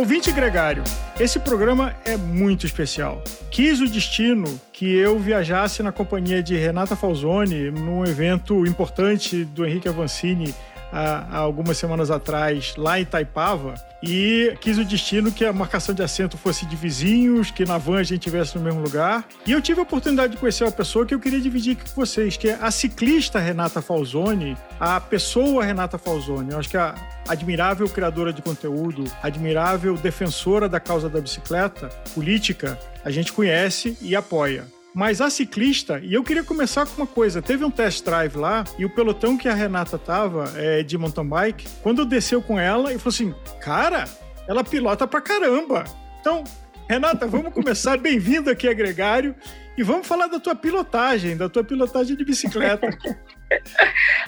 Ouvinte gregário, esse programa é muito especial. Quis o destino que eu viajasse na companhia de Renata Falzoni num evento importante do Henrique Avancini há, há algumas semanas atrás, lá em Taipava, e quis o destino que a marcação de assento fosse de vizinhos, que na van a gente estivesse no mesmo lugar. E eu tive a oportunidade de conhecer uma pessoa que eu queria dividir aqui com vocês, que é a ciclista Renata Falzoni, a pessoa Renata Falzoni. Eu acho que a admirável criadora de conteúdo, admirável defensora da causa da bicicleta, política, a gente conhece e apoia. Mas a ciclista, e eu queria começar com uma coisa: teve um test drive lá e o pelotão que a Renata tava é, de mountain bike, quando eu desceu com ela, e falou assim: cara, ela pilota pra caramba. Então, Renata, vamos começar. Bem-vindo aqui a Gregário. E vamos falar da tua pilotagem, da tua pilotagem de bicicleta.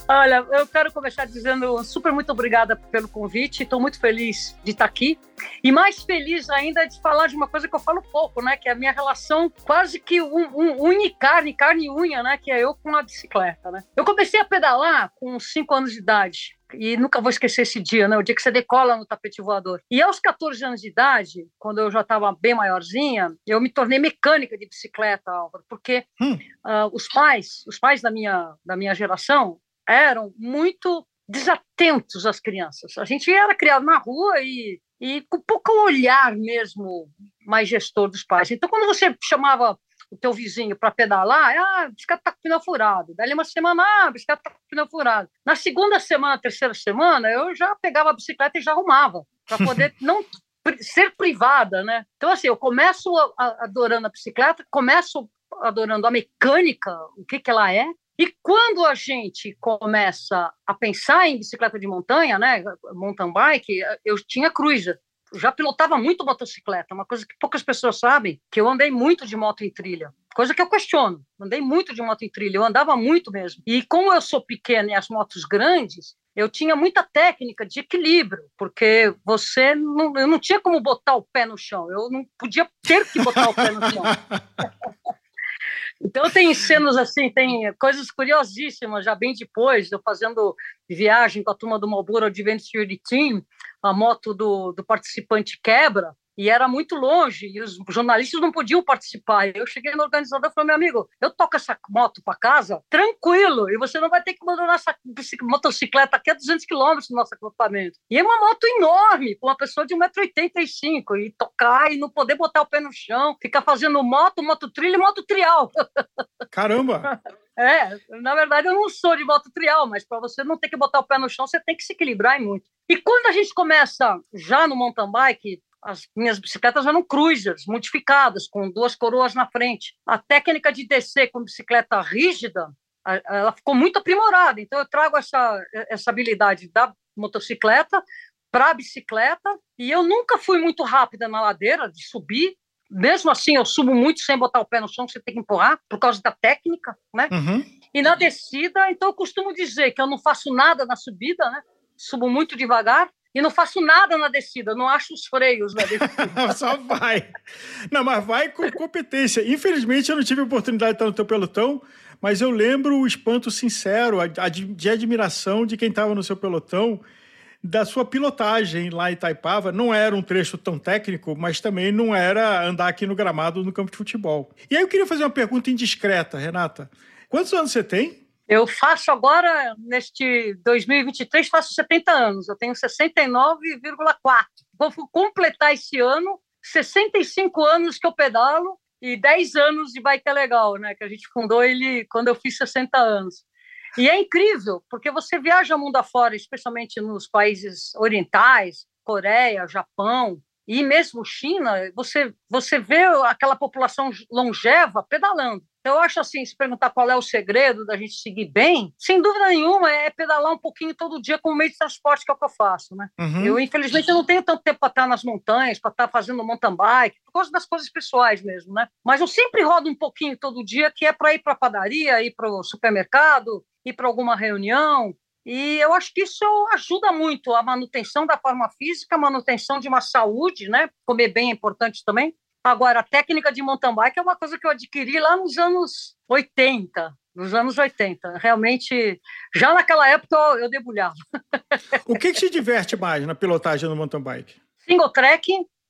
Olha, eu quero começar dizendo super muito obrigada pelo convite. Estou muito feliz de estar aqui. E mais feliz ainda de falar de uma coisa que eu falo pouco, né? Que é a minha relação quase que um, um, unicarne, carne e unha, né? Que é eu com a bicicleta, né? Eu comecei a pedalar com 5 anos de idade e nunca vou esquecer esse dia, né? O dia que você decola no tapete voador. E aos 14 anos de idade, quando eu já estava bem maiorzinha, eu me tornei mecânica de bicicleta, Álvaro, porque hum. uh, os pais, os pais da minha, da minha geração, eram muito desatentos às crianças. A gente era criado na rua e, e com pouco olhar mesmo mais gestor dos pais. Então, quando você chamava o teu vizinho para pedalar, ah, a bicicleta está com o pneu furado. Daí uma semana, ah, a bicicleta está com o pneu furado. Na segunda semana, terceira semana, eu já pegava a bicicleta e já arrumava, para poder não ser privada, né? Então, assim, eu começo adorando a bicicleta, começo adorando a mecânica, o que, que ela é, e quando a gente começa a pensar em bicicleta de montanha, né, mountain bike, eu tinha cruiser já pilotava muito motocicleta, uma coisa que poucas pessoas sabem, que eu andei muito de moto em trilha. Coisa que eu questiono. Andei muito de moto em trilha, eu andava muito mesmo. E como eu sou pequena e as motos grandes, eu tinha muita técnica de equilíbrio, porque você não, eu não tinha como botar o pé no chão, eu não podia ter que botar o pé no chão. Então tem cenas assim, tem coisas curiosíssimas, já bem depois, eu fazendo viagem com a turma do Marlboro Adventure Team, a moto do, do participante quebra, e era muito longe, e os jornalistas não podiam participar. Eu cheguei no organizador e falei, meu amigo, eu toco essa moto para casa tranquilo, e você não vai ter que abandonar essa motocicleta aqui a 200 quilômetros do nosso acampamento. E é uma moto enorme, com uma pessoa de 1,85m, e tocar e não poder botar o pé no chão, ficar fazendo moto, moto trilha e moto trial. Caramba! É, na verdade eu não sou de moto trial, mas para você não ter que botar o pé no chão, você tem que se equilibrar muito. E quando a gente começa já no mountain bike, as minhas bicicletas eram cruisers, modificadas, com duas coroas na frente. A técnica de descer com bicicleta rígida, ela ficou muito aprimorada. Então, eu trago essa, essa habilidade da motocicleta para a bicicleta, e eu nunca fui muito rápida na ladeira, de subir. Mesmo assim, eu subo muito sem botar o pé no chão, você tem que empurrar, por causa da técnica, né? Uhum. E na descida, então, eu costumo dizer que eu não faço nada na subida, né? Subo muito devagar, e não faço nada na descida, não acho os freios na descida. Só vai. Não, mas vai com competência. Infelizmente, eu não tive a oportunidade de estar no teu pelotão, mas eu lembro o espanto sincero, de admiração de quem estava no seu pelotão, da sua pilotagem lá em Itaipava. Não era um trecho tão técnico, mas também não era andar aqui no gramado no campo de futebol. E aí eu queria fazer uma pergunta indiscreta, Renata. Quantos anos você tem? Eu faço agora, neste 2023, faço 70 anos. Eu tenho 69,4. Vou completar esse ano 65 anos que eu pedalo e 10 anos de Bike é Legal, né? Que a gente fundou ele quando eu fiz 60 anos. E é incrível, porque você viaja mundo afora, especialmente nos países orientais, Coreia, Japão, e mesmo China, você, você vê aquela população longeva pedalando. Eu acho assim, se perguntar qual é o segredo da gente seguir bem, sem dúvida nenhuma é pedalar um pouquinho todo dia com o meio de transporte que é o que eu faço, né? Uhum. Eu, infelizmente, eu não tenho tanto tempo para estar nas montanhas, para estar fazendo mountain bike, por causa das coisas pessoais mesmo, né? Mas eu sempre rodo um pouquinho todo dia, que é para ir para a padaria, ir para o supermercado, ir para alguma reunião, e eu acho que isso ajuda muito a manutenção da forma física, a manutenção de uma saúde, né? Comer bem é importante também. Agora, a técnica de mountain bike é uma coisa que eu adquiri lá nos anos 80, nos anos 80. Realmente, já naquela época eu debulhava. O que, que te diverte mais na pilotagem no mountain bike? single track,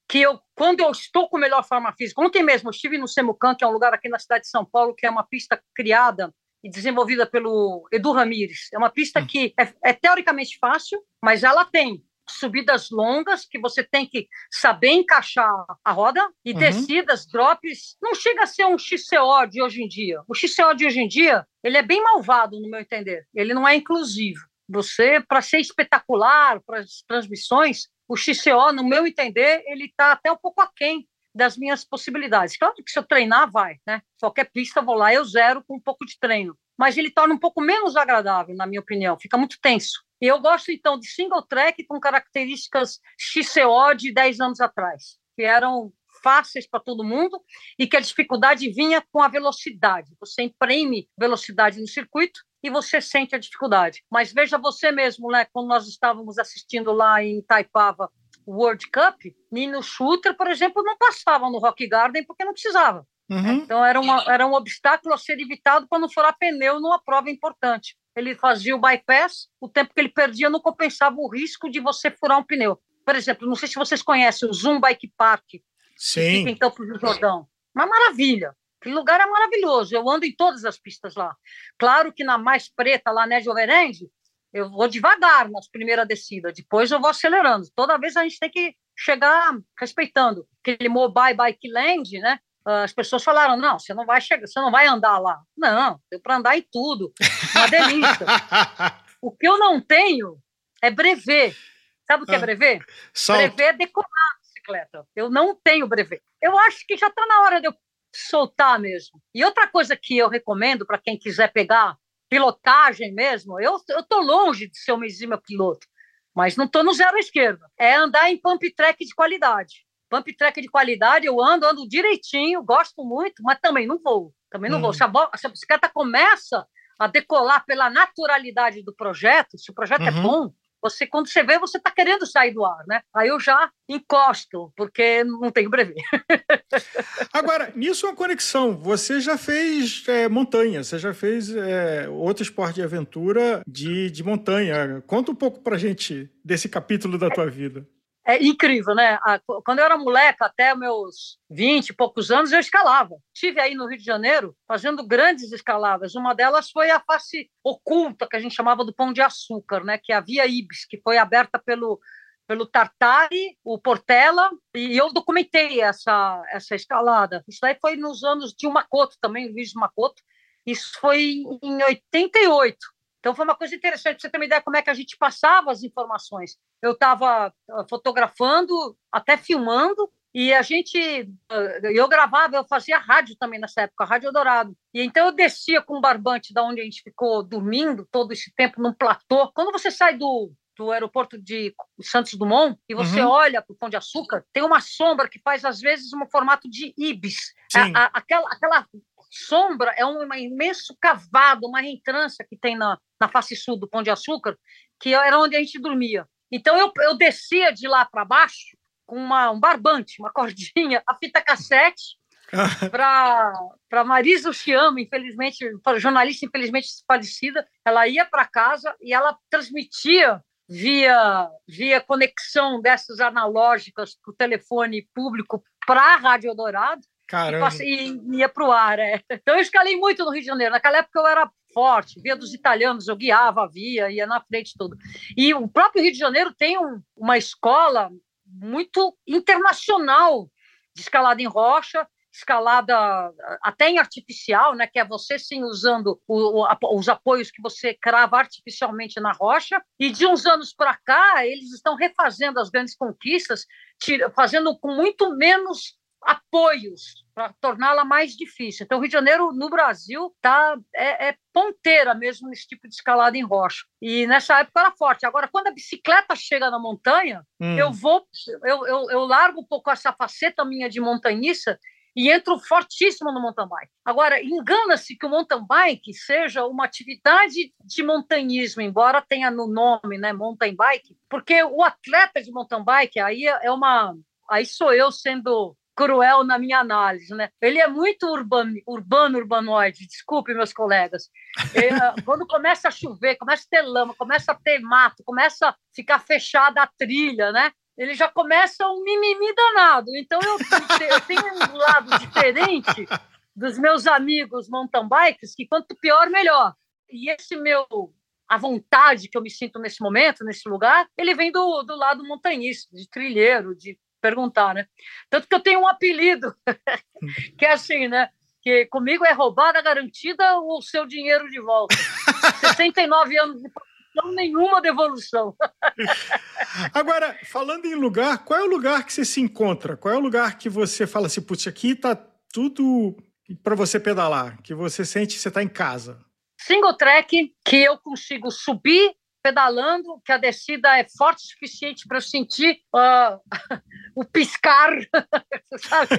que eu, quando eu estou com melhor forma física, ontem mesmo eu estive no Semucan, que é um lugar aqui na cidade de São Paulo, que é uma pista criada e desenvolvida pelo Edu Ramires. É uma pista hum. que é, é teoricamente fácil, mas ela tem subidas longas que você tem que saber encaixar a roda e uhum. descidas, drops. Não chega a ser um XCO de hoje em dia. O XCO de hoje em dia, ele é bem malvado, no meu entender. Ele não é inclusivo. Você, para ser espetacular, para as transmissões, o XCO, no meu entender, ele está até um pouco aquém das minhas possibilidades. Claro que se eu treinar, vai, né? Qualquer pista, eu vou lá, eu zero com um pouco de treino. Mas ele torna um pouco menos agradável, na minha opinião. Fica muito tenso. Eu gosto, então, de single track com características XCO de 10 anos atrás, que eram fáceis para todo mundo e que a dificuldade vinha com a velocidade. Você imprime velocidade no circuito e você sente a dificuldade. Mas veja você mesmo, né, quando nós estávamos assistindo lá em Taipava World Cup, Nino Shooter, por exemplo, não passava no Rock Garden porque não precisava. Uhum. Então era, uma, era um obstáculo a ser evitado para não furar pneu numa prova importante ele fazia o bypass, o tempo que ele perdia não compensava o risco de você furar um pneu. Por exemplo, não sei se vocês conhecem o Zoom Bike Park, Sim. fica em Campos do Jordão. Uma maravilha. Aquele lugar é maravilhoso. Eu ando em todas as pistas lá. Claro que na mais preta, lá, né, de Overend, eu vou devagar nas primeiras descidas, depois eu vou acelerando. Toda vez a gente tem que chegar respeitando. Aquele Mobile Bike Land, né? As pessoas falaram: não, você não vai chegar, você não vai andar lá. Não, deu para andar em tudo. Uma delícia. o que eu não tenho é brevet. Sabe o que é ah, brevet? Salto. Brevet é decorar a bicicleta. Eu não tenho brevet. Eu acho que já está na hora de eu soltar mesmo. E outra coisa que eu recomendo para quem quiser pegar pilotagem mesmo, eu estou longe de ser uma exímia piloto, mas não estou no zero à esquerda. É andar em pump track de qualidade pump track de qualidade, eu ando, ando direitinho, gosto muito, mas também não vou. Também não hum. vou. Se a, se a, bicicleta começa a decolar pela naturalidade do projeto, se o projeto é uhum. é bom, você quando você vê, você está querendo sair do ar, né? Aí eu já encosto, porque não tenho brevet. Agora, nisso é uma conexão. Você já fez é, montanha, você já fez é, outro esporte de aventura de, de montanha. Conta um pouco pra gente desse capítulo da tua vida é incrível, né? Quando eu era moleca, até meus 20 e poucos anos, eu escalava. Estive aí no Rio de Janeiro fazendo grandes escaladas. Uma delas foi a face oculta, que a gente chamava do Pão de Açúcar, né? que é a Via Ibis, que foi aberta pelo, pelo Tartari, o Portela, e eu documentei essa, essa escalada. Isso daí foi nos anos de Makoto também, Luiz Makoto. Isso foi em 88. Então foi uma coisa interessante, para você ter uma ideia como é que a gente passava as informações. Eu estava ah, fotografando, até filmando, e a gente, ah, eu gravava, eu fazia rádio também nessa época, Rádio Dourado. E então eu descia com o barbante da onde a gente ficou dormindo todo esse tempo num platô. Quando você sai do, do aeroporto de Santos Dumont e você uhum. olha para o Pão de Açúcar, tem uma sombra que faz às vezes um formato de ibis. A, a, aquela, aquela sombra é um imenso cavado, uma reentrância que tem na, na face sul do Pão de Açúcar, que era onde a gente dormia. Então eu, eu descia de lá para baixo com uma, um barbante, uma cordinha, a fita cassete para Marisa Chiama, infelizmente, jornalista infelizmente falecida, ela ia para casa e ela transmitia via via conexão dessas analógicas para o telefone público para a Rádio Dourado Caramba. E, e ia para o ar. É. Então eu escalei muito no Rio de Janeiro. Naquela época eu era forte, via dos italianos, eu guiava, via, ia na frente tudo. E o próprio Rio de Janeiro tem um, uma escola muito internacional de escalada em rocha, escalada até em artificial, né, que é você sim usando o, o, os apoios que você crava artificialmente na rocha. E de uns anos para cá, eles estão refazendo as grandes conquistas, fazendo com muito menos apoios para torná-la mais difícil. Então, o Rio de Janeiro, no Brasil, tá, é, é, ponteira mesmo nesse tipo de escalada em rocha. E nessa época era forte. Agora, quando a bicicleta chega na montanha, hum. eu vou, eu, eu, eu largo um pouco essa faceta minha de montanhista e entro fortíssimo no mountain bike. Agora, engana-se que o mountain bike seja uma atividade de montanhismo, embora tenha no nome, né, mountain bike, porque o atleta de mountain bike aí é uma aí sou eu sendo cruel na minha análise, né? Ele é muito urbano, urbano urbanoide, desculpe, meus colegas. É, quando começa a chover, começa a ter lama, começa a ter mato, começa a ficar fechada a trilha, né? ele já começa um mimimi danado. Então eu, eu tenho um lado diferente dos meus amigos mountain bikes, que quanto pior, melhor. E esse meu a vontade que eu me sinto nesse momento, nesse lugar, ele vem do, do lado montanhista, de trilheiro, de perguntar, né? Tanto que eu tenho um apelido, que é assim, né? Que comigo é roubada garantida ou o seu dinheiro de volta. 69 anos de produção, nenhuma devolução. Agora, falando em lugar, qual é o lugar que você se encontra? Qual é o lugar que você fala assim, putz, aqui tá tudo para você pedalar, que você sente que você está em casa? single track que eu consigo subir pedalando, que a descida é forte o suficiente para eu sentir uh, o piscar, sabe?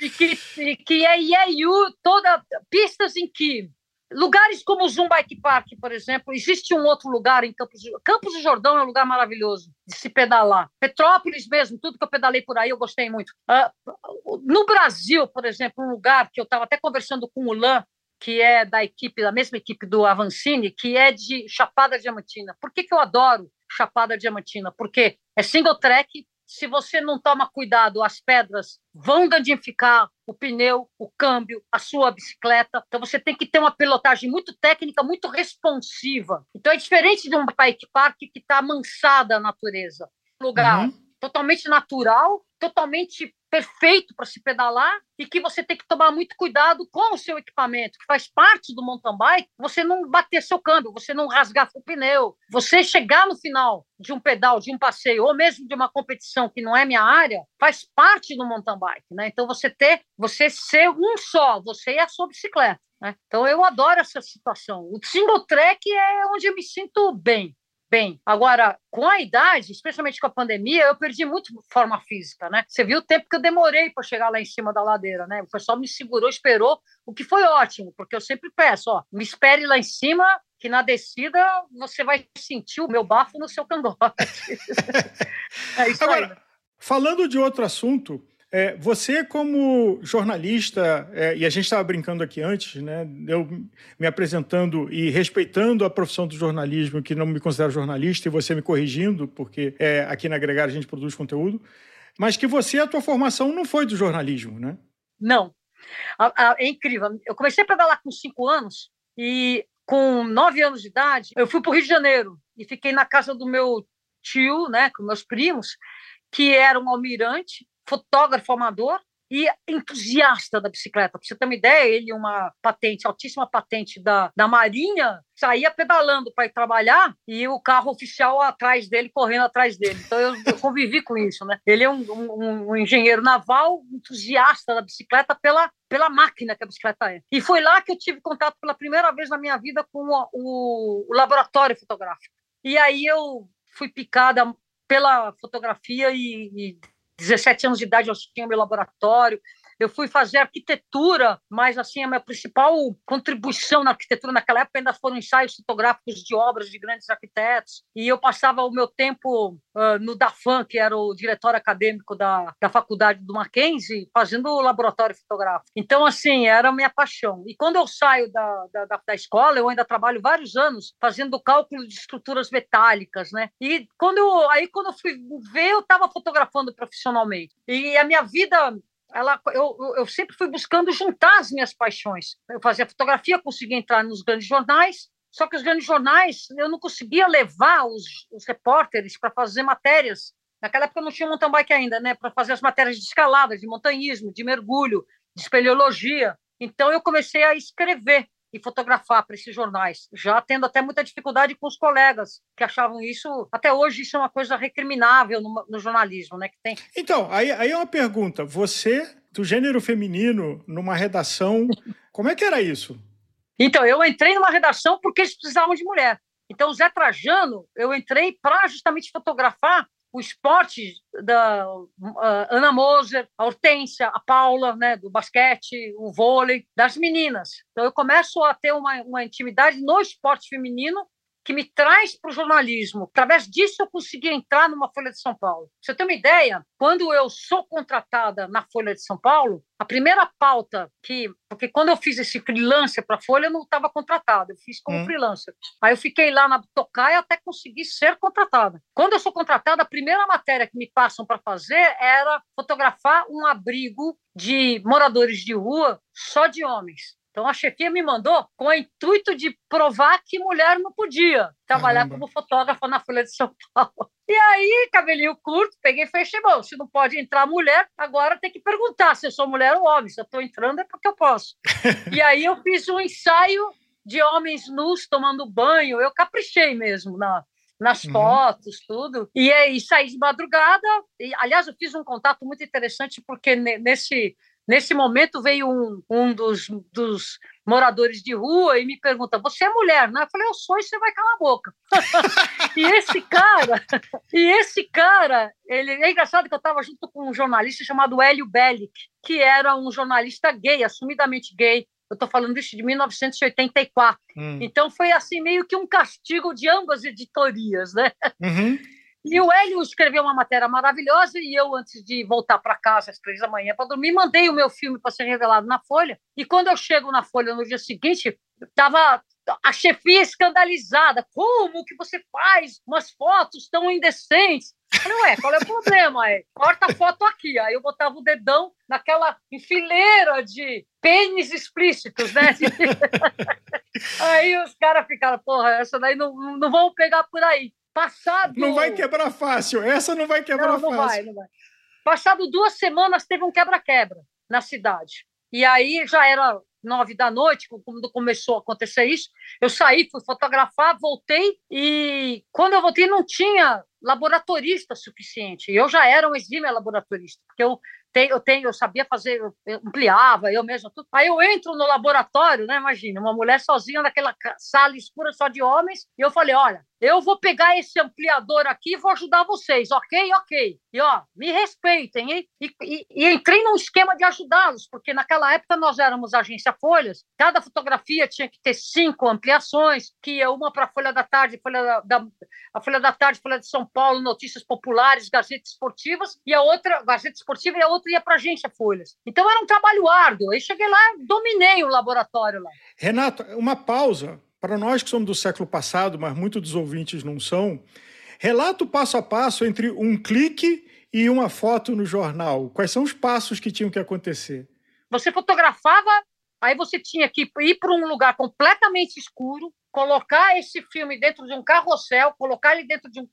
e que, e que é IEU, toda pistas em que lugares como o Zoom Bike Park, por exemplo, existe um outro lugar em Campos Campos do Jordão é um lugar maravilhoso de se pedalar. Petrópolis mesmo, tudo que eu pedalei por aí eu gostei muito. Uh, no Brasil, por exemplo, um lugar que eu estava até conversando com o Lan, que é da equipe, da mesma equipe do Avancini, que é de Chapada Diamantina. Por que, que eu adoro Chapada Diamantina? Porque é single track, se você não toma cuidado, as pedras vão danificar o pneu, o câmbio, a sua bicicleta. Então você tem que ter uma pilotagem muito técnica, muito responsiva. Então é diferente de um bike park que está amansada a natureza. Lugar uhum. totalmente natural, totalmente perfeito para se pedalar e que você tem que tomar muito cuidado com o seu equipamento, que faz parte do mountain bike, você não bater seu câmbio, você não rasgar seu pneu, você chegar no final de um pedal, de um passeio ou mesmo de uma competição que não é minha área, faz parte do mountain bike, né? Então você ter, você ser um só, você e a sua bicicleta, né? Então eu adoro essa situação. O single track é onde eu me sinto bem bem. Agora, com a idade, especialmente com a pandemia, eu perdi muito forma física, né? Você viu o tempo que eu demorei para chegar lá em cima da ladeira, né? O pessoal me segurou, esperou, o que foi ótimo, porque eu sempre peço, ó, me espere lá em cima, que na descida você vai sentir o meu bafo no seu cangote. é isso Agora, aí. Falando de outro assunto, é, você, como jornalista, é, e a gente estava brincando aqui antes, né, eu me apresentando e respeitando a profissão do jornalismo, que não me considero jornalista, e você me corrigindo, porque é, aqui na Agregar a gente produz conteúdo, mas que você, a tua formação não foi do jornalismo, né? Não. É incrível. Eu comecei a pedalar com cinco anos e com nove anos de idade, eu fui para o Rio de Janeiro e fiquei na casa do meu tio, né, com meus primos, que era um almirante fotógrafo amador e entusiasta da bicicleta. Para você ter uma ideia, ele, uma patente, altíssima patente da, da Marinha, saía pedalando para ir trabalhar e o carro oficial atrás dele, correndo atrás dele. Então eu, eu convivi com isso, né? Ele é um, um, um, engenheiro naval, entusiasta da bicicleta pela, pela máquina que a bicicleta é. E foi lá que eu tive contato pela primeira vez na minha vida com o, o, o laboratório fotográfico. E aí eu fui picada pela fotografia e, e 17 anos de idade eu tinha meu laboratório. Eu fui fazer arquitetura, mas assim a minha principal contribuição na arquitetura naquela época ainda foram ensaios fotográficos de obras de grandes arquitetos. E eu passava o meu tempo uh, no DAFAN, que era o diretório acadêmico da, da faculdade do Mackenzie, fazendo o laboratório fotográfico. Então, assim, era a minha paixão. E quando eu saio da, da, da escola, eu ainda trabalho vários anos fazendo cálculo de estruturas metálicas, né? E quando eu, aí quando eu fui ver, eu estava fotografando profissionalmente. E a minha vida ela, eu, eu sempre fui buscando juntar as minhas paixões. Eu fazia fotografia, conseguia entrar nos grandes jornais, só que os grandes jornais eu não conseguia levar os, os repórteres para fazer matérias. Naquela época não tinha mountain bike ainda, né? Para fazer as matérias de escalada, de montanhismo, de mergulho, de espeleologia. Então eu comecei a escrever e fotografar para esses jornais, já tendo até muita dificuldade com os colegas que achavam isso, até hoje isso é uma coisa recriminável no, no jornalismo, né? Que tem. Então, aí, aí é uma pergunta, você do gênero feminino numa redação, como é que era isso? Então, eu entrei numa redação porque eles precisavam de mulher. Então, Zé Trajano, eu entrei para justamente fotografar o esporte da uh, Ana Moser, a Hortência, a Paula, né, do basquete, o vôlei, das meninas. Então eu começo a ter uma, uma intimidade no esporte feminino que me traz para o jornalismo. Através disso, eu consegui entrar numa Folha de São Paulo. Você tem uma ideia? Quando eu sou contratada na Folha de São Paulo, a primeira pauta que. Porque quando eu fiz esse freelancer para a Folha, eu não estava contratada, eu fiz como hum. freelancer. Aí eu fiquei lá na Tocaia até conseguir ser contratada. Quando eu sou contratada, a primeira matéria que me passam para fazer era fotografar um abrigo de moradores de rua só de homens. Então a chefia me mandou com o intuito de provar que mulher não podia trabalhar Caramba. como fotógrafa na Folha de São Paulo. E aí, cabelinho curto, peguei e fechei, bom, se não pode entrar mulher, agora tem que perguntar se eu sou mulher ou homem. Se eu estou entrando é porque eu posso. e aí eu fiz um ensaio de homens nus tomando banho, eu caprichei mesmo na, nas uhum. fotos, tudo. E aí saí de madrugada. E, aliás, eu fiz um contato muito interessante, porque nesse Nesse momento veio um, um dos, dos moradores de rua e me pergunta: Você é mulher, né? Eu falei: Eu sou e você vai calar a boca. e esse cara, e esse cara, ele é engraçado que eu estava junto com um jornalista chamado Hélio Bellic, que era um jornalista gay, assumidamente gay. Eu estou falando isso de 1984. Hum. Então foi assim meio que um castigo de ambas editorias, né? Uhum. E o Hélio escreveu uma matéria maravilhosa e eu, antes de voltar para casa às três da manhã para dormir, mandei o meu filme para ser revelado na Folha. E quando eu chego na Folha no dia seguinte, estava a chefia escandalizada. Como que você faz umas fotos tão indecentes? Eu falei, ué, qual é o problema? É, corta a foto aqui. Aí eu botava o dedão naquela enfileira de pênis explícitos, né? aí os caras ficaram, porra, essa daí não, não vão pegar por aí. Passado. Não vai quebrar fácil. Essa não vai quebrar não, não fácil. Vai, não vai. Passado duas semanas, teve um quebra-quebra na cidade. E aí já era nove da noite, quando começou a acontecer isso. Eu saí, fui fotografar, voltei e quando eu voltei não tinha laboratorista suficiente. Eu já era um exímio laboratorista, porque eu tenho, eu tenho, eu sabia fazer, eu ampliava, eu mesmo tudo. Aí eu entro no laboratório, né? Imagina, uma mulher sozinha naquela sala escura só de homens, e eu falei, olha, eu vou pegar esse ampliador aqui e vou ajudar vocês, ok? Ok. E ó, me respeitem, hein? E, e, e entrei num esquema de ajudá-los, porque naquela época nós éramos agência Folhas, cada fotografia tinha que ter cinco ampliações, que ia uma para a Folha da Tarde, Folha da, da, a Folha da Tarde, Folha de São Paulo, Notícias Populares, Gazeta Esportivas, e a outra, Gazeta Esportiva, e a outra ia para a agência Folhas. Então era um trabalho árduo. Aí cheguei lá, dominei o laboratório lá. Renato, uma pausa para nós que somos do século passado, mas muitos dos ouvintes não são, relata o passo a passo entre um clique e uma foto no jornal. Quais são os passos que tinham que acontecer? Você fotografava, aí você tinha que ir para um lugar completamente escuro, colocar esse filme dentro de um carrossel, colocar ele dentro de um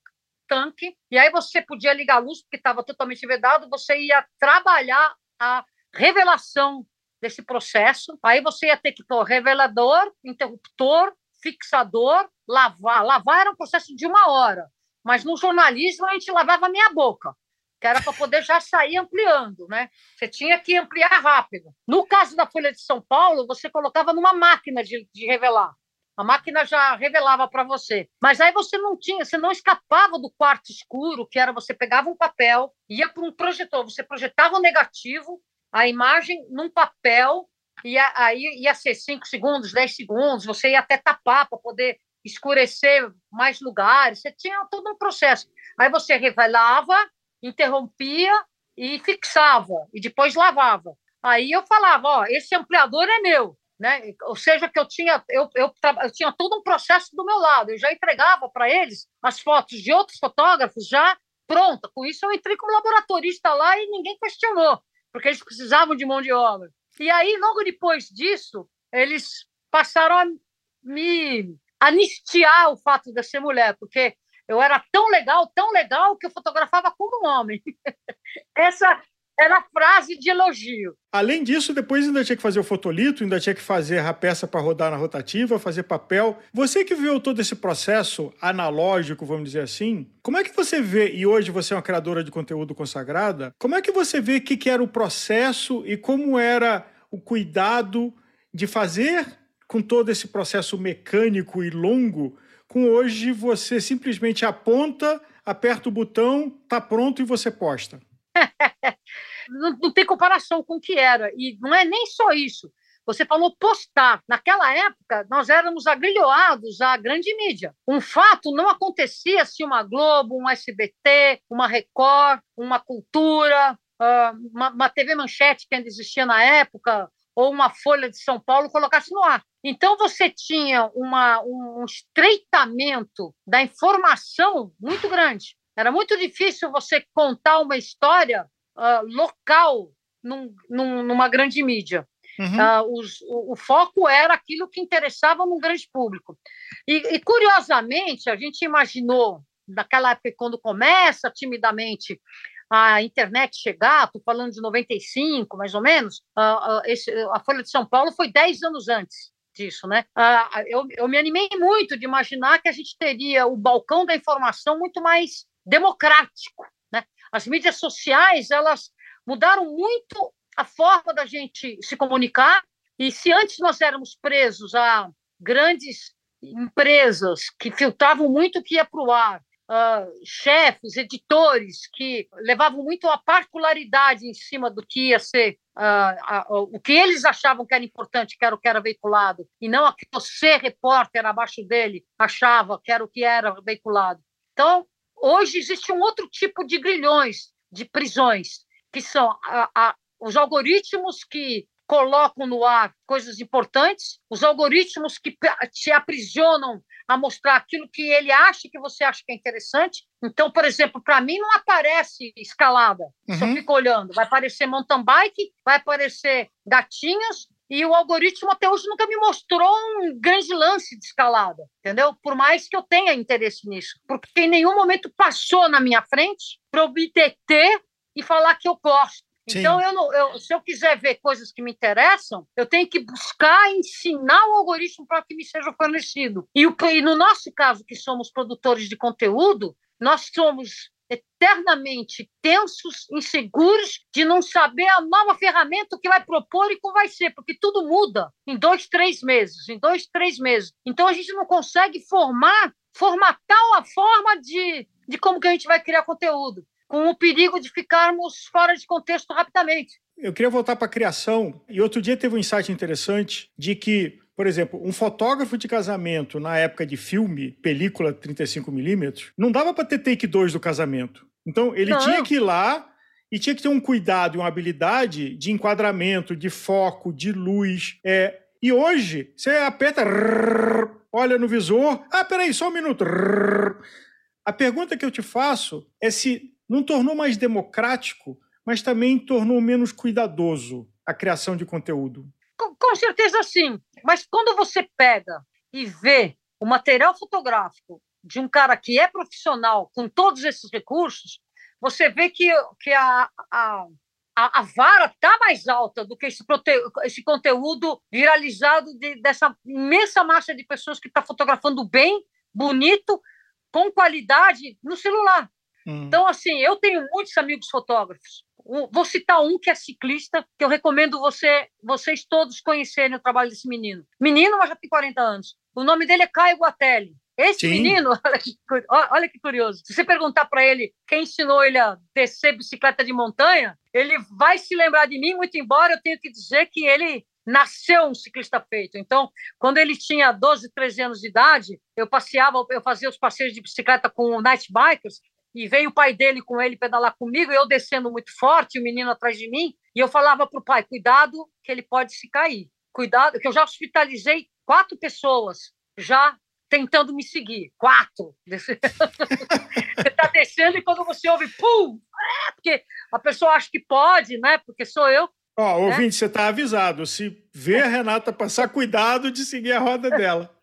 tanque, e aí você podia ligar a luz, porque estava totalmente vedado, você ia trabalhar a revelação desse processo. Aí você ia ter que pôr revelador, interruptor, fixador, lavar. Lavar era um processo de uma hora, mas no jornalismo a gente lavava a minha boca, que era para poder já sair ampliando, né? Você tinha que ampliar rápido. No caso da Folha de São Paulo, você colocava numa máquina de, de revelar. A máquina já revelava para você. Mas aí você não tinha, você não escapava do quarto escuro, que era você pegava um papel, ia para um projetor, você projetava o negativo, a imagem num papel, e aí ia ser 5 segundos, 10 segundos, você ia até tapar para poder escurecer mais lugares, você tinha todo um processo. Aí você revelava, interrompia e fixava, e depois lavava. Aí eu falava, ó, esse ampliador é meu, né? Ou seja, que eu tinha, eu, eu, eu tinha todo um processo do meu lado, eu já entregava para eles as fotos de outros fotógrafos já pronta. Com isso eu entrei como laboratorista lá e ninguém questionou porque eles precisavam de mão de obra. E aí, logo depois disso, eles passaram a me anistiar o fato de eu ser mulher, porque eu era tão legal, tão legal, que eu fotografava como um homem. Essa era frase de elogio. Além disso, depois ainda tinha que fazer o fotolito, ainda tinha que fazer a peça para rodar na rotativa, fazer papel. Você que viu todo esse processo analógico, vamos dizer assim, como é que você vê, e hoje você é uma criadora de conteúdo consagrada, como é que você vê que, que era o processo e como era o cuidado de fazer com todo esse processo mecânico e longo, com hoje você simplesmente aponta, aperta o botão, tá pronto e você posta? não, não, tem comparação com o que era. E não é nem só isso. Você falou postar. Naquela época, nós éramos agrilhoados à grande mídia. Um fato não acontecia se uma Globo, um SBT, uma Record, uma Cultura, ah, uma, uma TV Manchete que ainda existia na época, ou uma Folha de São Paulo colocasse no ar. Então, você tinha uma, um estreitamento da informação muito grande. Era muito difícil você contar uma história uh, local num, num, numa grande mídia. Uhum. Uh, os, o, o, foco era aquilo que interessava num grande público. E, e, curiosamente, a gente imaginou, naquela época, quando começa timidamente a internet chegar, estou falando de 95, mais ou menos, uh, uh, esse, a Folha de São Paulo foi 10 anos antes disso, né? Eu, eu me animei muito de imaginar que a gente teria o balcão da informação muito mais democrático, né? As mídias sociais, elas mudaram muito a forma da gente se comunicar, e se antes nós éramos presos a grandes empresas que filtravam muito o que ia para o ar, uh, chefes, editores que levavam muito a particularidade em cima do que ia ser uh, o que eles achavam que era importante, que era o que era veiculado, e não o que você, repórter, abaixo dele, achava que era o que era veiculado. Então, hoje existe um outro tipo de grilhões, de prisões, que são os algoritmos que colocam no ar coisas importantes, os algoritmos que te aprisionam a mostrar aquilo que ele acha que você acha que é interessante. Então, por exemplo, para mim não aparece escalada, uhum. só fico olhando. Vai aparecer mountain bike, vai aparecer gatinhos, e o algoritmo até hoje nunca me mostrou um grande lance de escalada, entendeu? Por mais que eu tenha interesse nisso, porque em nenhum momento passou na minha frente para eu me deter e falar que eu gosto. Sim. Então, eu não, eu, se eu quiser ver coisas que me interessam, eu tenho que buscar ensinar o algoritmo para que me seja fornecido. E, o, e no nosso caso, que somos produtores de conteúdo, nós somos eternamente tensos, inseguros, de não saber a nova ferramenta que vai propor e como vai ser, porque tudo muda em dois, três meses, em dois, três meses. Então a gente não consegue formar, formatar a forma de, de como que a gente vai criar conteúdo com o perigo de ficarmos fora de contexto rapidamente. Eu queria voltar para a criação, e outro dia teve um insight interessante de que, por exemplo, um fotógrafo de casamento na época de filme, película 35mm, não dava para ter take 2 do casamento. Então, ele não. tinha que ir lá e tinha que ter um cuidado e uma habilidade de enquadramento, de foco, de luz. É, e hoje, você aperta, olha no visor, ah, peraí, só um minuto. A pergunta que eu te faço é se não tornou mais democrático, mas também tornou menos cuidadoso a criação de conteúdo. Com, com certeza sim. Mas quando você pega e vê o material fotográfico de um cara que é profissional com todos esses recursos, você vê que, que a, a, a, vara está mais alta do que esse, esse conteúdo viralizado de, dessa imensa massa de pessoas que está fotografando bem, bonito, com qualidade no celular. Hum. Então, assim, eu tenho muitos amigos fotógrafos. Vou citar um que é ciclista, que eu recomendo você, vocês todos conhecerem o trabalho desse menino. Menino, mas já tem 40 anos. O nome dele é Caio Guatelli. Esse Sim. menino, olha que, olha que curioso. Se você perguntar para ele quem ensinou ele a descer bicicleta de montanha, ele vai se lembrar de mim, muito embora eu tenha que dizer que ele nasceu um ciclista feito. Então, quando ele tinha 12, 13 anos de idade, eu passeava, eu fazia os passeios de bicicleta com night bikers e veio o pai dele com ele pedalar comigo, eu descendo muito forte, o menino atrás de mim, e eu falava para o pai: cuidado, que ele pode se cair. Cuidado, que eu já hospitalizei quatro pessoas já tentando me seguir. Quatro. você está descendo e quando você ouve, pum! É, porque a pessoa acha que pode, né? Porque sou eu. Ó, oh, ouvinte, você está avisado. Se vê a Renata passar, cuidado de seguir a roda dela.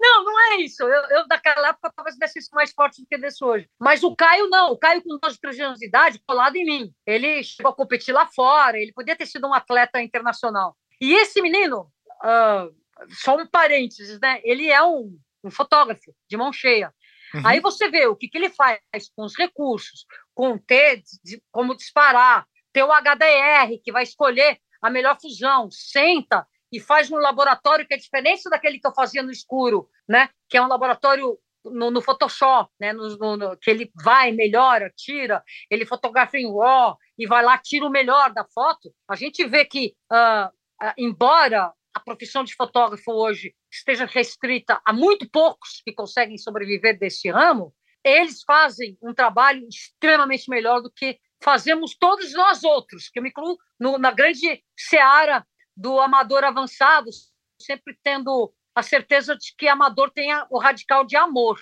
Não, não é isso. Eu, eu daquela época talvez desse isso mais forte do que desse hoje. Mas o Caio não. O Caio, com 12, 13 anos de idade, colado em mim. Ele chegou a competir lá fora. Ele podia ter sido um atleta internacional. E esse menino, uh, só um parênteses, né? Ele é um, um fotógrafo de mão cheia. Uhum. Aí você vê o que, que ele faz com os recursos, com ter de, como disparar, ter o HDR, que vai escolher a melhor fusão, senta e faz um laboratório que é diferente daquele que eu fazia no escuro, né? Que é um laboratório no, no Photoshop, né? No, no, no, que ele vai, melhora, tira, ele fotografa em RAW e vai lá, tira o melhor da foto. A gente vê que uh, ah, embora a profissão de fotógrafo hoje esteja restrita a muito poucos que conseguem sobreviver desse ramo, eles fazem um trabalho extremamente melhor do que fazemos todos nós outros, que eu me incluo no, na grande seara do amador avançado, sempre tendo a certeza de que amador tenha o radical de amor.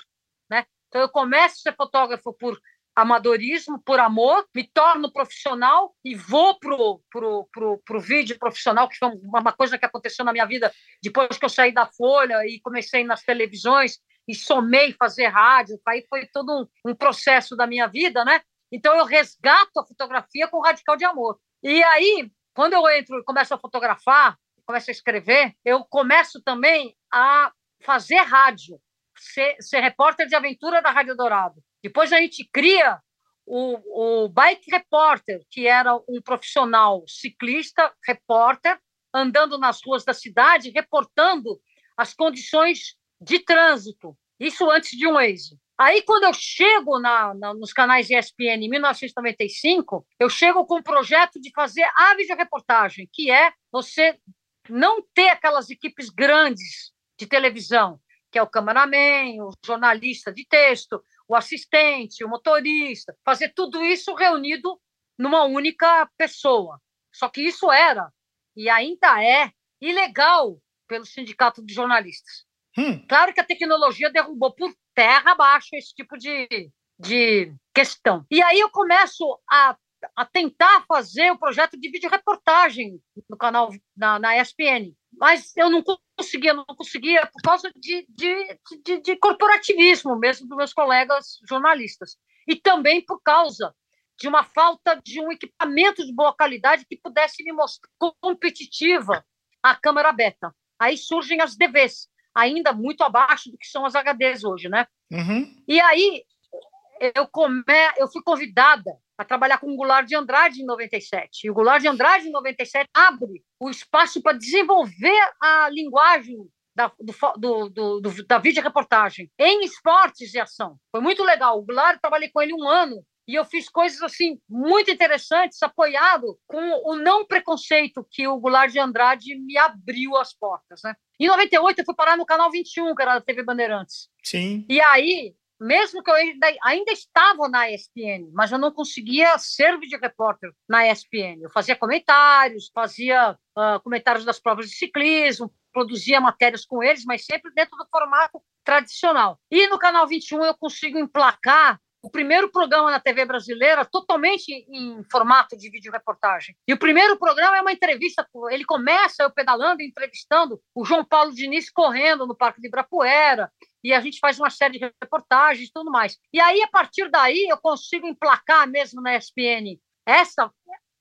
Né? Então, eu começo a ser fotógrafo por amadorismo, por amor, me torno profissional e vou pro, pro, pro, pro vídeo profissional, que foi uma coisa que aconteceu na minha vida depois que eu saí da Folha e comecei nas televisões e somei fazer rádio, aí foi todo um, um processo da minha vida, né? Então eu resgato a fotografia com radical de amor. E aí, quando eu entro e começo a fotografar, começo a escrever, eu começo também a fazer rádio, ser, ser repórter de aventura da Rádio Dourado. Depois a gente cria o, o Bike Repórter, que era um profissional ciclista, repórter, andando nas ruas da cidade, reportando as condições de trânsito. Isso antes de um Waze. Aí, quando eu chego na, na, nos canais ESPN em 1995, eu chego com um projeto de fazer a videoreportagem, que é você não ter aquelas equipes grandes de televisão, que é o cameraman, o jornalista de texto, o assistente, o motorista, fazer tudo isso reunido numa única pessoa. Só que isso era, e ainda é, ilegal pelo Sindicato de Jornalistas. Hum. Claro que a tecnologia derrubou por terra abaixo esse tipo de, de questão. E aí eu começo a, a tentar fazer o projeto de vídeo reportagem no canal, na, na ESPN. Mas eu não conseguia, não conseguia por causa de, de, de, de corporativismo mesmo dos meus colegas jornalistas. E também por causa de uma falta de um equipamento de boa qualidade que pudesse me mostrar competitiva a câmera beta. Aí surgem as DVs, ainda muito abaixo do que são as HDs hoje, né? Uhum. E aí eu, come... eu fui convidada a trabalhar com o Goulart de Andrade em 97. E o Goulart de Andrade em 97 abre o espaço para desenvolver a linguagem da, do, do, do, da videoreportagem em esportes e ação. Foi muito legal. O Goulart, trabalhei com ele um ano e eu fiz coisas assim muito interessantes, apoiado com o não preconceito que o Goulart de Andrade me abriu as portas, né? Em 98 eu fui parar no canal 21, que era da TV Bandeirantes. Sim. E aí, mesmo que eu ainda, ainda estava na ESPN, mas eu não conseguia ser vídeo repórter na ESPN. Eu fazia comentários, fazia uh, comentários das provas de ciclismo, produzia matérias com eles, mas sempre dentro do formato tradicional. E no canal 21 eu consigo emplacar o primeiro programa na TV brasileira totalmente em formato de vídeo reportagem. E o primeiro programa é uma entrevista, ele começa eu pedalando, entrevistando o João Paulo Diniz correndo no Parque de Ibirapuera, e a gente faz uma série de reportagens e tudo mais. E aí, a partir daí, eu consigo emplacar mesmo na ESPN essa,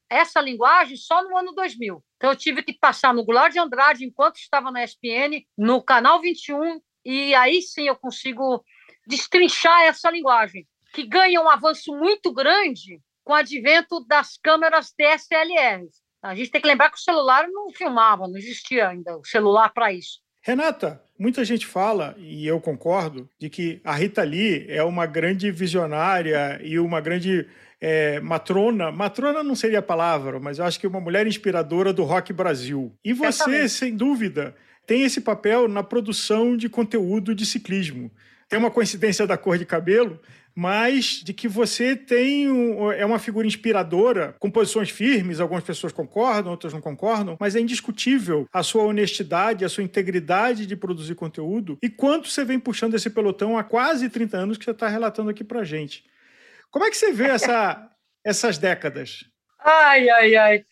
essa linguagem só no ano 2000. Então, eu tive que passar no Goulart de Andrade enquanto estava na ESPN, no Canal 21, e aí sim eu consigo destrinchar essa linguagem que ganha um avanço muito grande com o advento das câmeras DSLR. A gente tem que lembrar que o celular não filmava, não existia ainda o celular para isso. Renata, muita gente fala, e eu concordo, de que a Rita Lee é uma grande visionária e uma grande é, matrona. Matrona não seria a palavra, mas eu acho que uma mulher inspiradora do rock Brasil. E você, sem dúvida, tem esse papel na produção de conteúdo de ciclismo. Tem uma coincidência da cor de cabelo, mas de que você tem um, é uma figura inspiradora, com posições firmes, algumas pessoas concordam, outras não concordam, mas é indiscutível a sua honestidade, a sua integridade de produzir conteúdo e quanto você vem puxando esse pelotão há quase 30 anos que você está relatando aqui pra gente. Como é que você vê essa, essas décadas? Ai, ai, ai.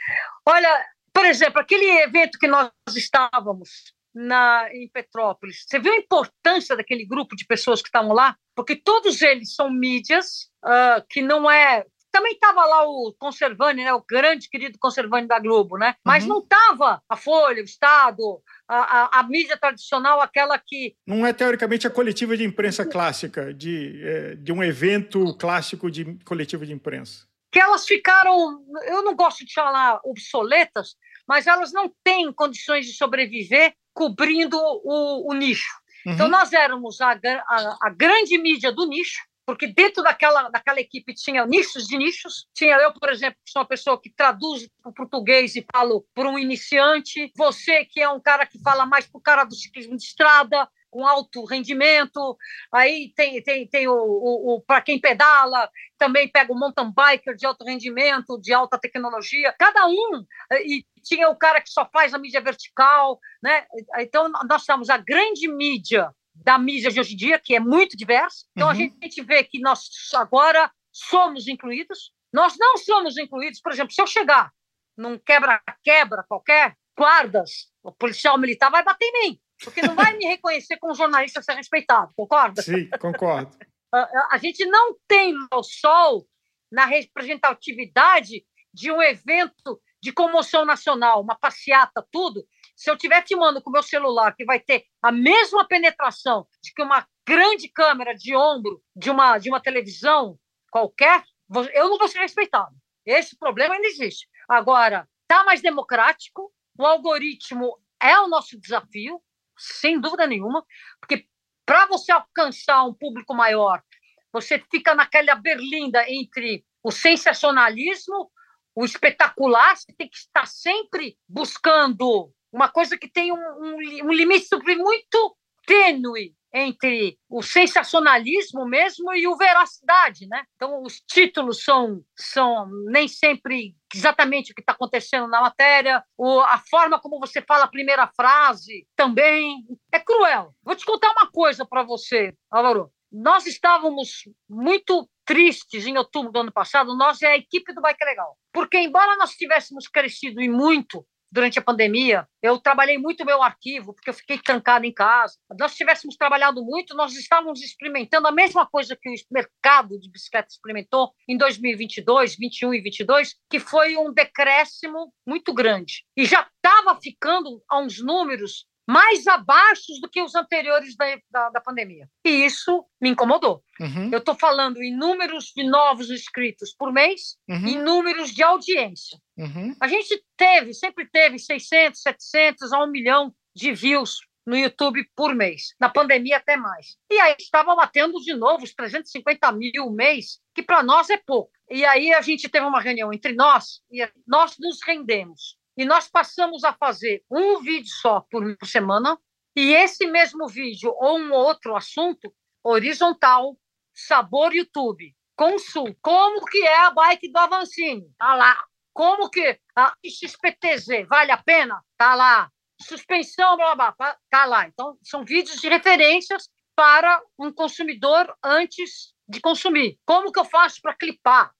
Olha, por exemplo, aquele evento que nós estávamos na, em Petrópolis. Você viu a importância daquele grupo de pessoas que estavam lá? Porque todos eles são mídias, uh, que não é. Também estava lá o Conservani, né, o grande querido Conservani da Globo, né? Mas uhum. não estava a Folha, o Estado, a, a, a, mídia tradicional, aquela que. Não é teoricamente a coletiva de imprensa clássica, de, é, de um evento clássico de coletiva de imprensa. Que elas ficaram, eu não gosto de falar obsoletas, mas elas não têm condições de sobreviver cobrindo o, o nicho. Uhum. Então, nós éramos a, a, a, grande mídia do nicho, porque dentro daquela, daquela equipe tinha nichos de nichos. Tinha eu, por exemplo, que sou uma pessoa que traduz para o português e falo para um iniciante. Você, que é um cara que fala mais para o cara do ciclismo de estrada, com alto rendimento. Aí tem, tem, tem o, o, o para quem pedala, também pega o mountain biker de alto rendimento, de alta tecnologia. Cada um. E tinha o cara que só faz a mídia vertical. Né? Então, nós temos a grande mídia da mídia de hoje em dia, que é muito diversa. Então, uhum. a gente vê que nós agora somos incluídos. Nós não somos incluídos, por exemplo, se eu chegar num quebra-quebra qualquer, guardas, o policial militar vai bater em mim porque não vai me reconhecer como jornalista ser respeitado, concorda? Sim, concordo. A, a gente não tem o sol na representatividade de um evento de comoção nacional, uma passeata, tudo. Se eu estiver filmando com o meu celular, que vai ter a mesma penetração de que uma grande câmera de ombro de uma, de uma televisão qualquer, eu não vou ser respeitado. Esse problema ainda existe. Agora, está mais democrático, o algoritmo é o nosso desafio, sem dúvida nenhuma, porque para você alcançar um público maior, você fica naquela berlinda entre o sensacionalismo, o espetacular, você tem que estar sempre buscando uma coisa que tem um, um, um limite muito tênue entre o sensacionalismo mesmo e o veracidade, né? Então os títulos são são nem sempre exatamente o que está acontecendo na matéria, o, a forma como você fala a primeira frase também é cruel. Vou te contar uma coisa para você, Álvaro. Nós estávamos muito tristes em outubro do ano passado, nós é a equipe do Bike Legal. Porque, embora nós tivéssemos crescido e muito durante a pandemia. Eu trabalhei muito meu arquivo, porque eu fiquei trancado em casa. Nós tivéssemos trabalhado muito, nós estávamos experimentando a mesma coisa que o mercado de bicicleta experimentou em 2022, 21 e 22, que foi um decréscimo muito grande. E já estava ficando a uns números mais abaixo do que os anteriores da, da, da pandemia. E isso me incomodou. Uhum. Eu estou falando em números de novos inscritos por mês uhum. e números de audiência. Uhum. A gente teve, sempre teve 600, 700 a 1 milhão de views no YouTube por mês. Na pandemia, até mais. E aí estava batendo de novo os 350 mil mês, que para nós é pouco. E aí a gente teve uma reunião entre nós e nós nos rendemos e nós passamos a fazer um vídeo só por semana, e esse mesmo vídeo ou um outro assunto horizontal, sabor YouTube, consul, como que é a bike do Avancini, tá lá. Como que a XPTZ vale a pena? Tá lá. Suspensão, blá, blá, blá, tá lá. Então, são vídeos de referências para um consumidor antes de consumir. Como que eu faço para clipar?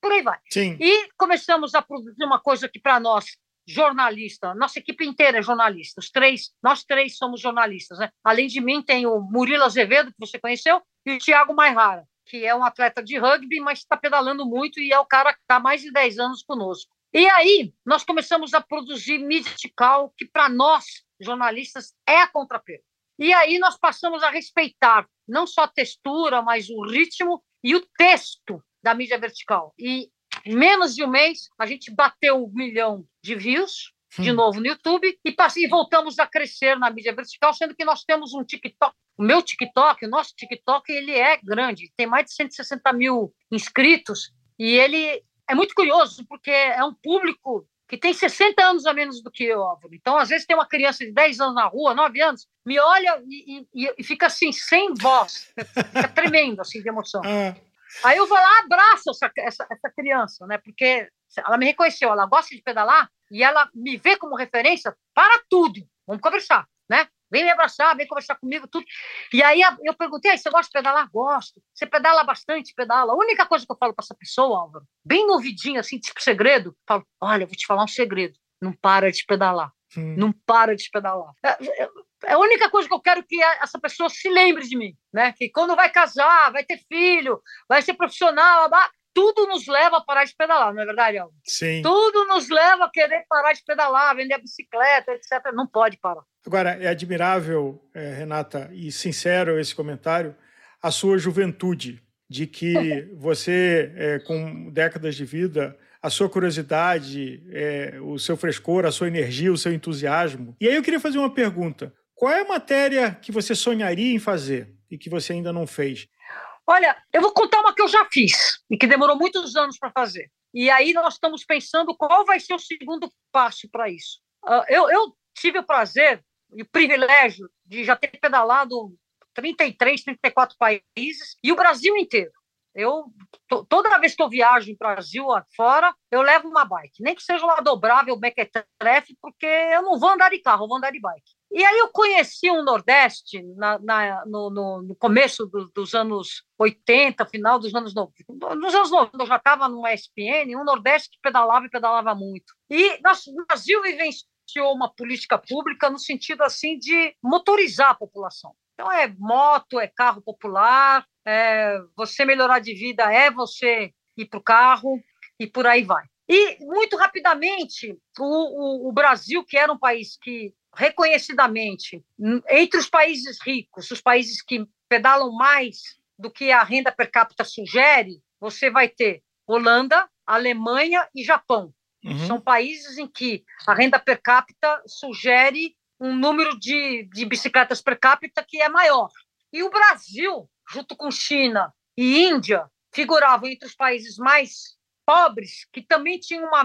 Por aí vai. Sim. E começamos a produzir uma coisa que para nós jornalista. Nossa equipe inteira é jornalista. Os três, nós três somos jornalistas. Né? Além de mim, tem o Murilo Azevedo, que você conheceu, e o Thiago Maihara, que é um atleta de rugby, mas está pedalando muito e é o cara que está mais de 10 anos conosco. E aí, nós começamos a produzir vertical, que para nós, jornalistas, é a contrapelo. E aí nós passamos a respeitar não só a textura, mas o ritmo e o texto da mídia vertical. E menos de um mês, a gente bateu um milhão de views, de hum. novo no YouTube, e, e voltamos a crescer na mídia vertical, sendo que nós temos um TikTok. O meu TikTok, o nosso TikTok, ele é grande, tem mais de 160 mil inscritos, e ele é muito curioso, porque é um público que tem 60 anos a menos do que eu, Álvaro. Então, às vezes, tem uma criança de 10 anos na rua, 9 anos, me olha e, e, e fica assim, sem voz, fica tremendo, assim, de emoção. É. Aí eu vou lá, abraço essa, essa, essa criança, né? Porque ela me reconheceu, ela gosta de pedalar e ela me vê como referência para tudo. Vamos conversar, né? Vem me abraçar, vem conversar comigo, tudo. E aí eu perguntei, você gosta de pedalar? Gosto. Você pedala bastante? Pedala. A única coisa que eu falo para essa pessoa, Álvaro, bem no ouvidinho, assim, tipo segredo, eu falo, olha, eu vou te falar um segredo. Não para de pedalar. Hum. Não para de pedalar. É, a única coisa que eu quero que essa pessoa se lembre de mim, né? Que quando vai casar, vai ter filho, vai ser profissional, tudo nos leva a parar de pedalar, não é verdade, Aldo? Sim. Tudo nos leva a querer parar de pedalar, vender a bicicleta, etc. Não pode parar. Agora, é admirável, é, Renata, e sincero esse comentário, a sua juventude, de que você, é, com décadas de vida, a sua curiosidade, é, o seu frescor, a sua energia, o seu entusiasmo. E aí eu queria fazer uma pergunta. Qual é a matéria que você sonharia em fazer e que você ainda não fez? Olha, eu vou contar uma que eu já fiz e que demorou muitos anos para fazer. E aí nós estamos pensando qual vai ser o segundo passo para isso. Uh, eu, eu tive o prazer e o privilégio de já ter pedalado 33, 34 países e o Brasil inteiro. Eu toda vez que eu viajo Brasil fora, eu levo uma bike, nem que seja uma dobrável mequetrefe, porque eu não vou andar de carro, eu vou andar de bike. E aí eu conheci o Nordeste na, na, no, no, começo do, dos anos 80, final dos anos 90. Nos anos 90 eu já estava no ESPN, um Nordeste que pedalava e pedalava muito. E o Brasil vivenciou uma política pública no sentido assim de motorizar a população. Então é moto, é carro popular, é você melhorar de vida é você ir para o carro e por aí vai. E muito rapidamente o, o, o Brasil, que era um país que reconhecidamente, entre os países ricos, os países que pedalam mais do que a renda per capita sugere, você vai ter Holanda, Alemanha e Japão. Uhum. São países em que a renda per capita sugere um número de, de bicicletas per capita que é maior. E o Brasil, junto com China e Índia, figuravam entre os países mais pobres, que também tinham uma,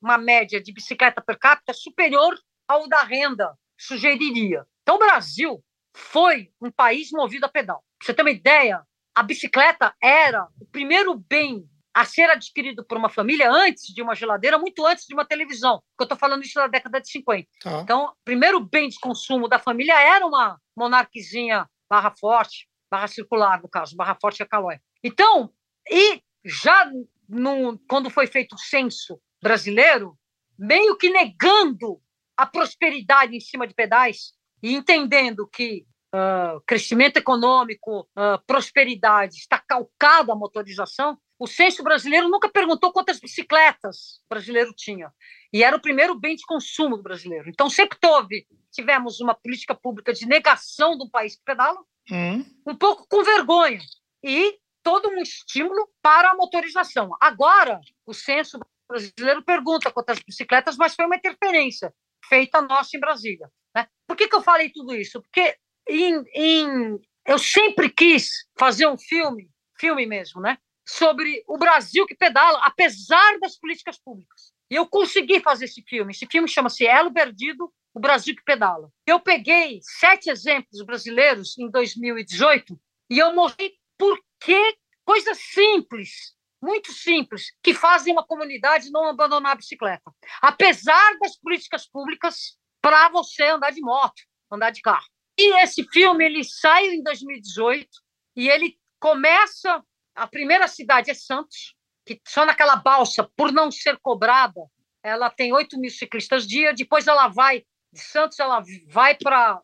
uma média de bicicleta per capita superior ao da renda sugeriria. Então, o Brasil foi um país movido a pedal. Pra você ter uma ideia, a bicicleta era o primeiro bem a ser adquirido por uma família antes de uma geladeira, muito antes de uma televisão. Porque eu estou falando isso da década de 50. Tá. Então, o primeiro bem de consumo da família era uma monarquezinha barra forte, barra circular, no caso, barra forte é calói. Então, e já no, quando foi feito o censo brasileiro, meio que negando a prosperidade em cima de pedais e entendendo que uh, crescimento econômico, uh, prosperidade está calcado à motorização, o censo brasileiro nunca perguntou quantas bicicletas o brasileiro tinha. E era o primeiro bem de consumo do brasileiro. Então, sempre teve, tivemos uma política pública de negação um país que pedala, hum. um pouco com vergonha, e todo um estímulo para a motorização. Agora, o censo brasileiro pergunta quantas bicicletas, mas foi uma interferência feita nossa em Brasília. Né? Por que, que eu falei tudo isso? Porque em, em, eu sempre quis fazer um filme, filme mesmo, né? sobre o Brasil que pedala, apesar das políticas públicas. E eu consegui fazer esse filme. Esse filme chama-se Elo Perdido, o Brasil que pedala. Eu peguei sete exemplos brasileiros em 2018 e eu mostrei por que coisas simples muito simples, que fazem uma comunidade não abandonar a bicicleta. Apesar das políticas públicas para você andar de moto, andar de carro. E esse filme ele sai em 2018 e ele começa. A primeira cidade é Santos, que só naquela balsa, por não ser cobrada, ela tem 8 mil ciclistas dia. Depois ela vai de Santos, ela vai para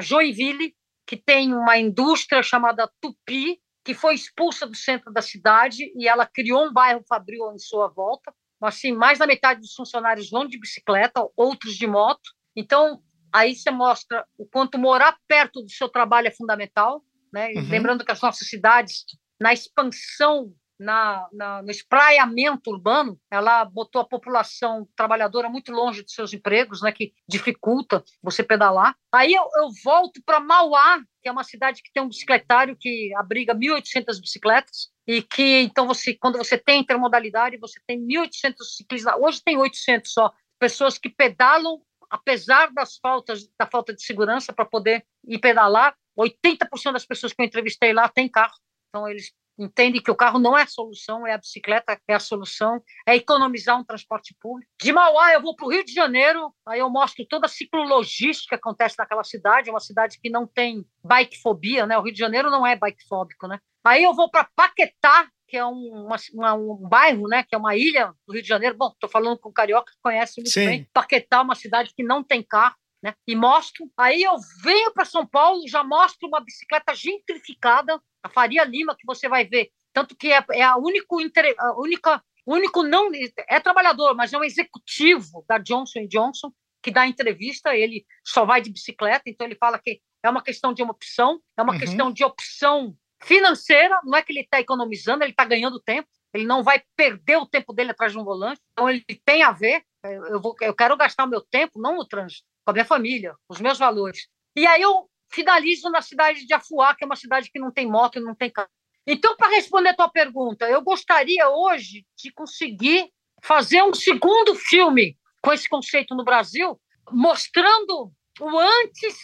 Joinville, que tem uma indústria chamada Tupi, que foi expulsa do centro da cidade e ela criou um bairro fabril em sua volta. Assim, mais da metade dos funcionários vão de bicicleta, outros de moto. Então, aí você mostra o quanto morar perto do seu trabalho é fundamental. Né? Uhum. Lembrando que as nossas cidades, na expansão na, na, no espraiamento urbano, ela botou a população trabalhadora muito longe de seus empregos, né, que dificulta você pedalar. Aí eu, eu volto para Mauá, que é uma cidade que tem um bicicletário que abriga 1.800 bicicletas, e que, então, você, quando você tem intermodalidade, você tem 1.800 ciclistas, hoje tem 800 só, pessoas que pedalam, apesar das faltas, da falta de segurança para poder ir pedalar, 80% das pessoas que eu entrevistei lá têm carro, então eles entende que o carro não é a solução, é a bicicleta é a solução, é economizar um transporte público. De Mauá eu vou para o Rio de Janeiro, aí eu mostro toda a ciclologística que acontece naquela cidade, é uma cidade que não tem bikefobia, né? O Rio de Janeiro não é bikefóbico, né? Aí eu vou para Paquetá, que é um, uma, um bairro, né, que é uma ilha do Rio de Janeiro. Bom, estou falando com o carioca que conhece muito Sim. bem. Paquetá, uma cidade que não tem carro. Né? E mostro. Aí eu venho para São Paulo, já mostro uma bicicleta gentrificada, a Faria Lima, que você vai ver. Tanto que é, é a, único, a única, único não é trabalhador, mas é um executivo da Johnson Johnson que dá entrevista. Ele só vai de bicicleta, então ele fala que é uma questão de uma opção, é uma uhum. questão de opção financeira. Não é que ele está economizando, ele está ganhando tempo. Ele não vai perder o tempo dele atrás de um volante. Então ele tem a ver. Eu, vou, eu quero gastar o meu tempo, não no trânsito, com a minha família, os meus valores. E aí eu finalizo na cidade de Afuá, que é uma cidade que não tem moto, não tem carro. Então, para responder a tua pergunta, eu gostaria hoje de conseguir fazer um segundo filme com esse conceito no Brasil, mostrando o antes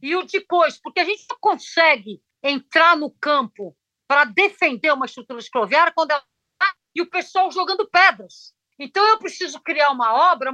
e o depois, porque a gente não consegue entrar no campo para defender uma estrutura escroviária quando ela tá e o pessoal jogando pedras. Então eu preciso criar uma obra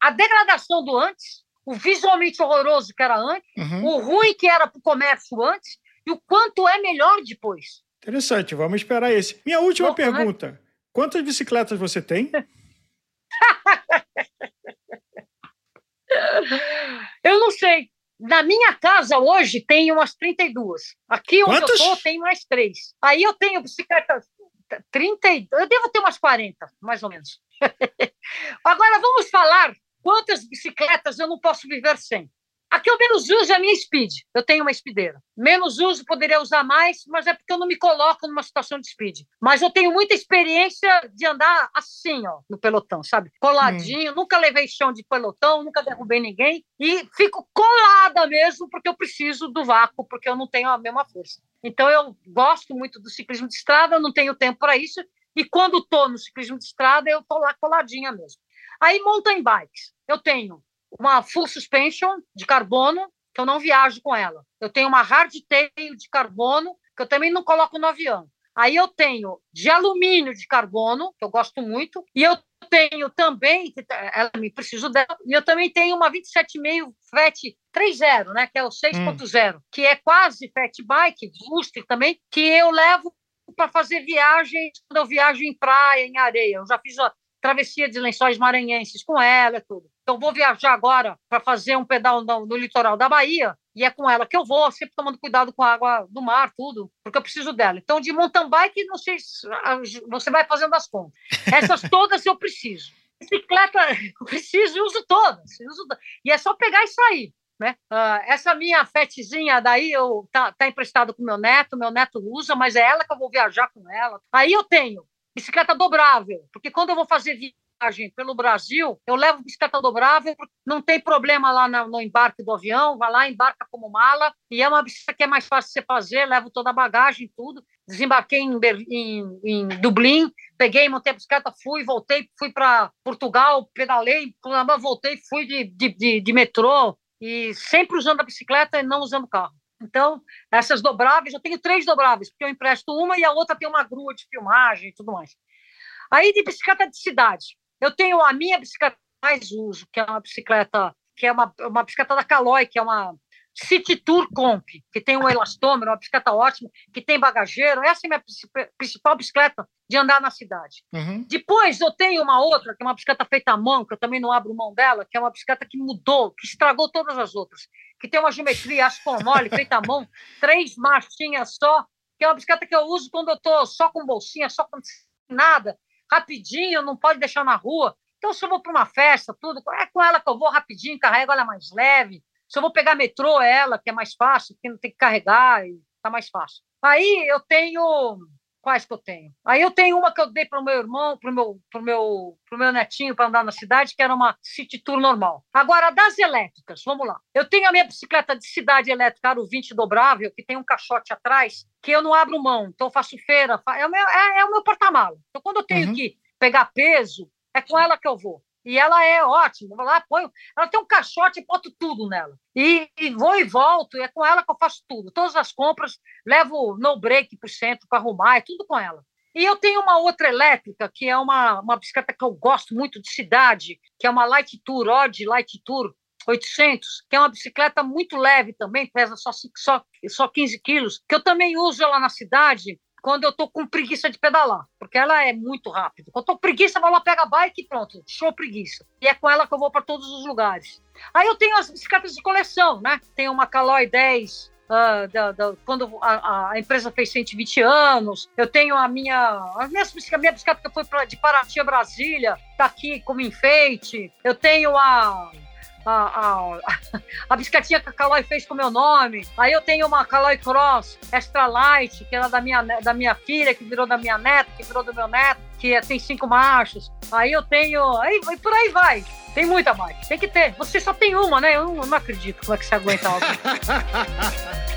a degradação do antes, o visualmente horroroso que era antes, uhum. o ruim que era para o comércio antes e o quanto é melhor depois. Interessante, vamos esperar esse. Minha última né? pergunta: né? quantas bicicletas você tem? eu não sei. Na minha casa hoje tem umas 32. Aqui onde Quantos? eu estou tem mais três. Aí eu tenho bicicletas 30, eu devo ter umas 40, mais ou menos. Agora vamos falar quantas bicicletas eu não posso viver sem. A que eu menos uso é a minha speed. Eu tenho uma speedeira. Menos uso, poderia usar mais, mas é porque eu não me coloco numa situação de speed. Mas eu tenho muita experiência de andar assim, ó, no pelotão, sabe? Coladinho, hum. nunca levei chão de pelotão, nunca derrubei ninguém. E fico colada mesmo, porque eu preciso do vácuo, porque eu não tenho a mesma força. Então eu gosto muito do ciclismo de estrada, eu não tenho tempo para isso. E quando estou no ciclismo de estrada, eu estou lá coladinha mesmo. Aí mountain bikes. Eu tenho uma full suspension de carbono, que eu não viajo com ela. Eu tenho uma hardtail de carbono, que eu também não coloco no avião. Aí eu tenho de alumínio de carbono, que eu gosto muito, e eu tenho também, ela me preciso dela, e eu também tenho uma 27,5 FAT 3.0, né, que é o 6.0, hum. que é quase fat bike, booster também, que eu levo para fazer viagens, quando eu viajo em praia, em areia. Eu já fiz travessia de lençóis maranhenses com ela e tudo. Então, vou viajar agora para fazer um pedal no, no, litoral da Bahia, e é com ela que eu vou, sempre tomando cuidado com a água do mar, tudo, porque eu preciso dela. Então, de mountain bike, não sei se você vai fazendo as contas. Essas todas eu preciso. Bicicleta, eu preciso e uso todas. Uso, e é só pegar e sair. Né? Uh, essa minha fetezinha daí eu tá, tá emprestado com meu neto, meu neto usa, mas é ela que eu vou viajar com ela. Aí eu tenho bicicleta dobrável, porque quando eu vou fazer viagem pelo Brasil, eu levo bicicleta dobrável, não tem problema lá no, embarque do avião, vai lá, embarca como mala, e é uma bicicleta que é mais fácil de você fazer, levo toda a bagagem, tudo. Desembarquei em, em, em Dublin, peguei, montei a bicicleta, fui, voltei, fui para Portugal, pedalei, voltei, fui de, de, de, de metrô, e sempre usando a bicicleta e não usando carro. Então, essas dobráveis, eu tenho três dobráveis, porque eu empresto uma e a outra tem uma grua de filmagem e tudo mais. Aí, de bicicleta de cidade, eu tenho a minha bicicleta mais uso, que é uma bicicleta, que é uma, uma bicicleta da Caloi, que é uma City Tour Comp, que tem um elastômero, uma bicicleta ótima, que tem bagageiro. Essa é a minha principal bicicleta de andar na cidade. Uhum. Depois eu tenho uma outra, que é uma bicicleta feita à mão, que eu também não abro mão dela, que é uma bicicleta que mudou, que estragou todas as outras, que tem uma geometria mole, feita à mão, três marchinhas só, que é uma bicicleta que eu uso quando eu estou só com bolsinha, só com nada, rapidinho, não pode deixar na rua. Então, se eu vou para uma festa, tudo, é com ela que eu vou rapidinho, carrego ela mais leve. Se eu vou pegar metrô, é ela, que é mais fácil, porque não tem que carregar e tá mais fácil. Aí eu tenho. Quais que eu tenho? Aí eu tenho uma que eu dei para o meu irmão, para o meu, pro meu, pro meu netinho para andar na cidade, que era uma City Tour normal. Agora, das elétricas, vamos lá. Eu tenho a minha bicicleta de cidade elétrica, Aro 20 dobrável, que tem um caixote atrás, que eu não abro mão. Então, eu faço feira, é o meu, é, é o meu porta-mala. Então, quando eu tenho uhum. que pegar peso, é com ela que eu vou. E ela é ótima. Vou lá, ponho. Ela tem um caixote e boto tudo nela. E, e, vou e volto, e é com ela que eu faço tudo. Todas as compras, levo no break para o centro para arrumar, é tudo com ela. E eu tenho uma outra elétrica, que é uma, uma bicicleta que eu gosto muito de cidade, que é uma Light Tour, Odd Light Tour 800, que é uma bicicleta muito leve também, pesa só, só, só 15 quilos, que eu também uso ela na cidade quando eu tô com preguiça de pedalar, porque ela é muito rápida. Quando eu tô preguiça, vou lá, pega a bike e pronto, show preguiça. E é com ela que eu vou para todos os lugares. Aí eu tenho as bicicletas de coleção, né? Tenho uma Caloi 10, Uh, da, da, quando a, a, empresa fez 120 anos. Eu tenho a minha. A minha, a minha bicicleta que foi pra, de Paraty a Brasília, tá aqui como enfeite. Eu tenho a a, a, a bicicletinha que a Caloi fez com o meu nome. Aí eu tenho uma Caloi Cross Extra Light, que era da minha, da minha filha, que virou da minha neta, que virou do meu neto, que é, tem cinco marchas. Aí eu tenho. Aí, por aí vai. Tem muita bike. Tem que ter. Você só tem uma, né? Eu não, eu não acredito como é que você aguenta algo.